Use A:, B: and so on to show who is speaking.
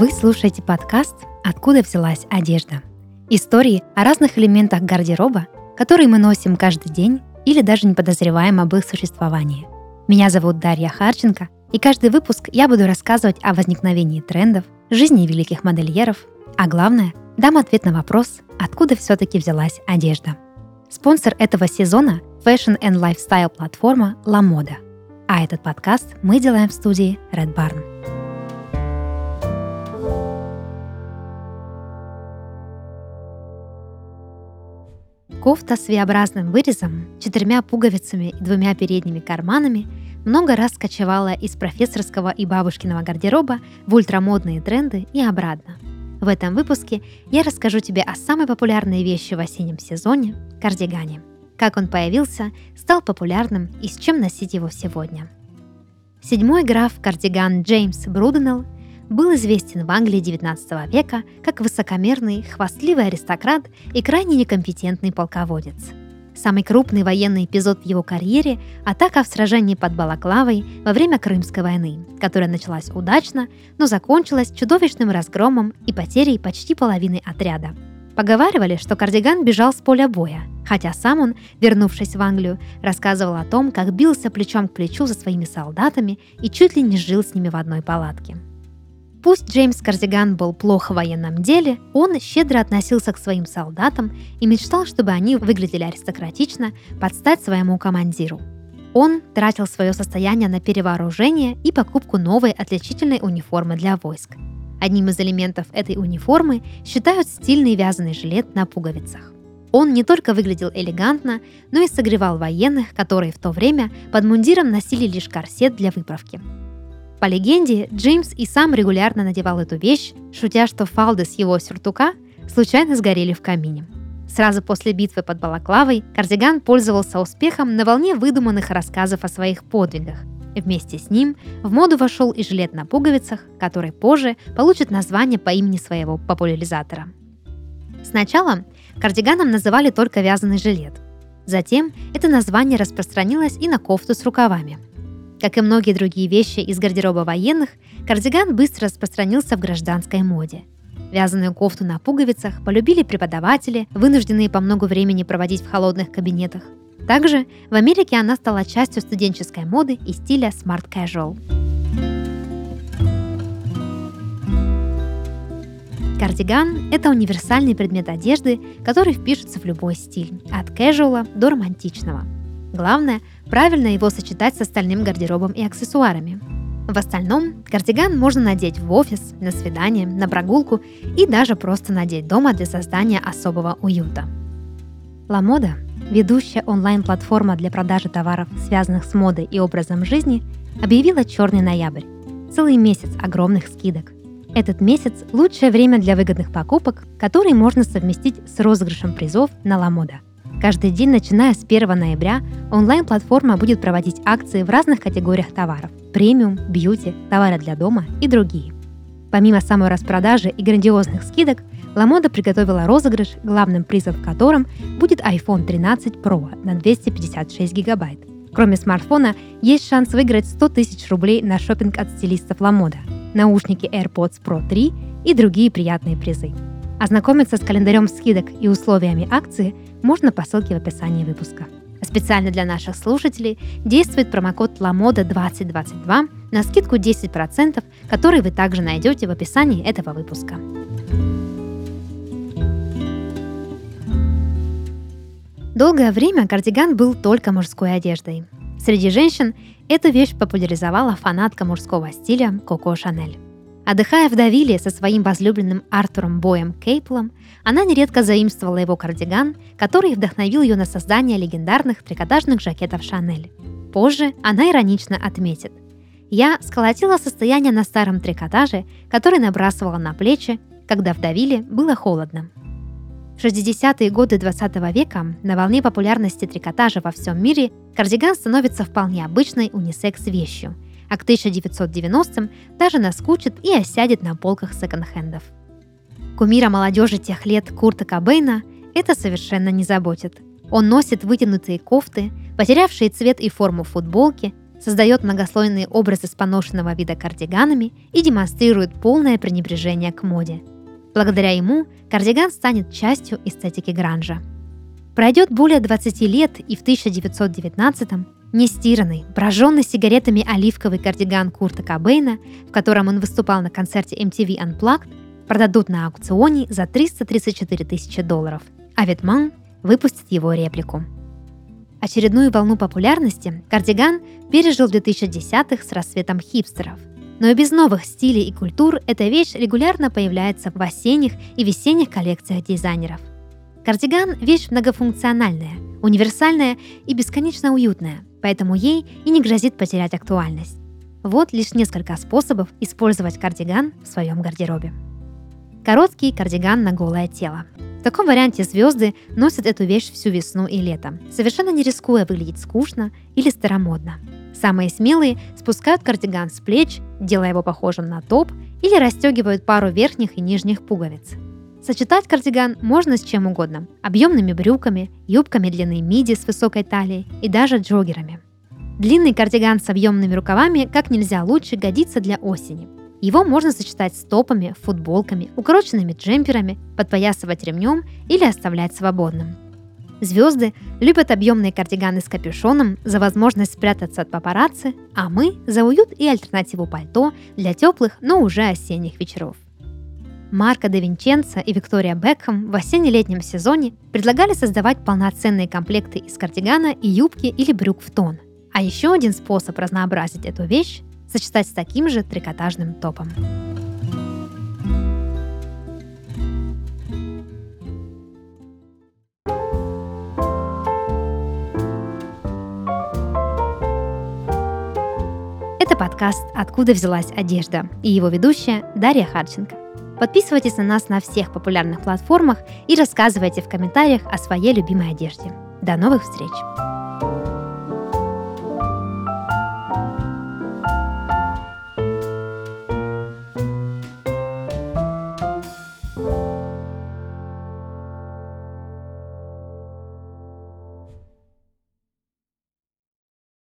A: Вы слушаете подкаст «Откуда взялась одежда?» Истории о разных элементах гардероба, которые мы носим каждый день или даже не подозреваем об их существовании. Меня зовут Дарья Харченко, и каждый выпуск я буду рассказывать о возникновении трендов, жизни великих модельеров, а главное, дам ответ на вопрос, откуда все-таки взялась одежда. Спонсор этого сезона – Fashion and Lifestyle платформа La Moda. А этот подкаст мы делаем в студии Red Barn. Кофта с V-образным вырезом, четырьмя пуговицами и двумя передними карманами много раз кочевала из профессорского и бабушкиного гардероба в ультрамодные тренды и обратно. В этом выпуске я расскажу тебе о самой популярной вещи в осеннем сезоне – кардигане. Как он появился, стал популярным и с чем носить его сегодня. Седьмой граф кардиган Джеймс Бруденелл был известен в Англии XIX века как высокомерный, хвастливый аристократ и крайне некомпетентный полководец. Самый крупный военный эпизод в его карьере – атака в сражении под Балаклавой во время Крымской войны, которая началась удачно, но закончилась чудовищным разгромом и потерей почти половины отряда. Поговаривали, что кардиган бежал с поля боя, хотя сам он, вернувшись в Англию, рассказывал о том, как бился плечом к плечу со своими солдатами и чуть ли не жил с ними в одной палатке. Пусть Джеймс Кардиган был плохо в военном деле, он щедро относился к своим солдатам и мечтал, чтобы они выглядели аристократично под стать своему командиру. Он тратил свое состояние на перевооружение и покупку новой отличительной униформы для войск. Одним из элементов этой униформы считают стильный вязаный жилет на пуговицах. Он не только выглядел элегантно, но и согревал военных, которые в то время под мундиром носили лишь корсет для выправки – по легенде, Джеймс и сам регулярно надевал эту вещь, шутя, что фалды с его сюртука случайно сгорели в камине. Сразу после битвы под Балаклавой кардиган пользовался успехом на волне выдуманных рассказов о своих подвигах. Вместе с ним в моду вошел и жилет на пуговицах, который позже получит название по имени своего популяризатора. Сначала кардиганом называли только вязаный жилет. Затем это название распространилось и на кофту с рукавами – как и многие другие вещи из гардероба военных, кардиган быстро распространился в гражданской моде. Вязаную кофту на пуговицах полюбили преподаватели, вынужденные по много времени проводить в холодных кабинетах. Также в Америке она стала частью студенческой моды и стиля smart casual. Кардиган – это универсальный предмет одежды, который впишется в любой стиль, от кэжуала до романтичного. Главное правильно его сочетать с остальным гардеробом и аксессуарами. В остальном кардиган можно надеть в офис, на свидание, на прогулку и даже просто надеть дома для создания особого уюта. Ламода, ведущая онлайн-платформа для продажи товаров, связанных с модой и образом жизни, объявила черный ноябрь – целый месяц огромных скидок. Этот месяц – лучшее время для выгодных покупок, которые можно совместить с розыгрышем призов на Ламода – Каждый день, начиная с 1 ноября, онлайн-платформа будет проводить акции в разных категориях товаров – премиум, бьюти, товары для дома и другие. Помимо самой распродажи и грандиозных скидок, Ламода приготовила розыгрыш, главным призом в котором будет iPhone 13 Pro на 256 гигабайт. Кроме смартфона, есть шанс выиграть 100 тысяч рублей на шопинг от стилистов Ламода, наушники AirPods Pro 3 и другие приятные призы. Ознакомиться с календарем скидок и условиями акции можно по ссылке в описании выпуска. Специально для наших слушателей действует промокод LAMODA2022 на скидку 10%, который вы также найдете в описании этого выпуска. Долгое время кардиган был только мужской одеждой. Среди женщин эту вещь популяризовала фанатка мужского стиля Коко Шанель. Отдыхая в Давиле со своим возлюбленным Артуром Боем Кейплом, она нередко заимствовала его кардиган, который вдохновил ее на создание легендарных трикотажных жакетов Шанель. Позже она иронично отметит. «Я сколотила состояние на старом трикотаже, который набрасывала на плечи, когда в Давиле было холодно. В 60-е годы 20 века на волне популярности трикотажа во всем мире кардиган становится вполне обычной унисекс-вещью – а к 1990-м даже наскучит и осядет на полках секонд-хендов. Кумира молодежи тех лет Курта Кобейна это совершенно не заботит. Он носит вытянутые кофты, потерявшие цвет и форму футболки, создает многослойные образы с поношенного вида кардиганами и демонстрирует полное пренебрежение к моде. Благодаря ему кардиган станет частью эстетики гранжа. Пройдет более 20 лет, и в 1919-м нестиранный, прожженный сигаретами оливковый кардиган Курта Кобейна, в котором он выступал на концерте MTV Unplugged, продадут на аукционе за 334 тысячи долларов, а Ветман выпустит его реплику. Очередную волну популярности кардиган пережил в 2010-х с рассветом хипстеров. Но и без новых стилей и культур эта вещь регулярно появляется в осенних и весенних коллекциях дизайнеров. Кардиган – вещь многофункциональная, универсальная и бесконечно уютная, поэтому ей и не грозит потерять актуальность. Вот лишь несколько способов использовать кардиган в своем гардеробе. Короткий кардиган на голое тело. В таком варианте звезды носят эту вещь всю весну и лето, совершенно не рискуя выглядеть скучно или старомодно. Самые смелые спускают кардиган с плеч, делая его похожим на топ, или расстегивают пару верхних и нижних пуговиц. Сочетать кардиган можно с чем угодно – объемными брюками, юбками длины миди с высокой талией и даже джогерами. Длинный кардиган с объемными рукавами как нельзя лучше годится для осени – его можно сочетать с топами, футболками, укороченными джемперами, подпоясывать ремнем или оставлять свободным. Звезды любят объемные кардиганы с капюшоном за возможность спрятаться от папарацци, а мы за уют и альтернативу пальто для теплых, но уже осенних вечеров. Марко де Винченцо и Виктория Бекхэм в осенне-летнем сезоне предлагали создавать полноценные комплекты из кардигана и юбки или брюк в тон. А еще один способ разнообразить эту вещь сочетать с таким же трикотажным топом. Это подкаст «Откуда взялась одежда» и его ведущая Дарья Харченко. Подписывайтесь на нас на всех популярных платформах и рассказывайте в комментариях о своей любимой одежде. До новых встреч!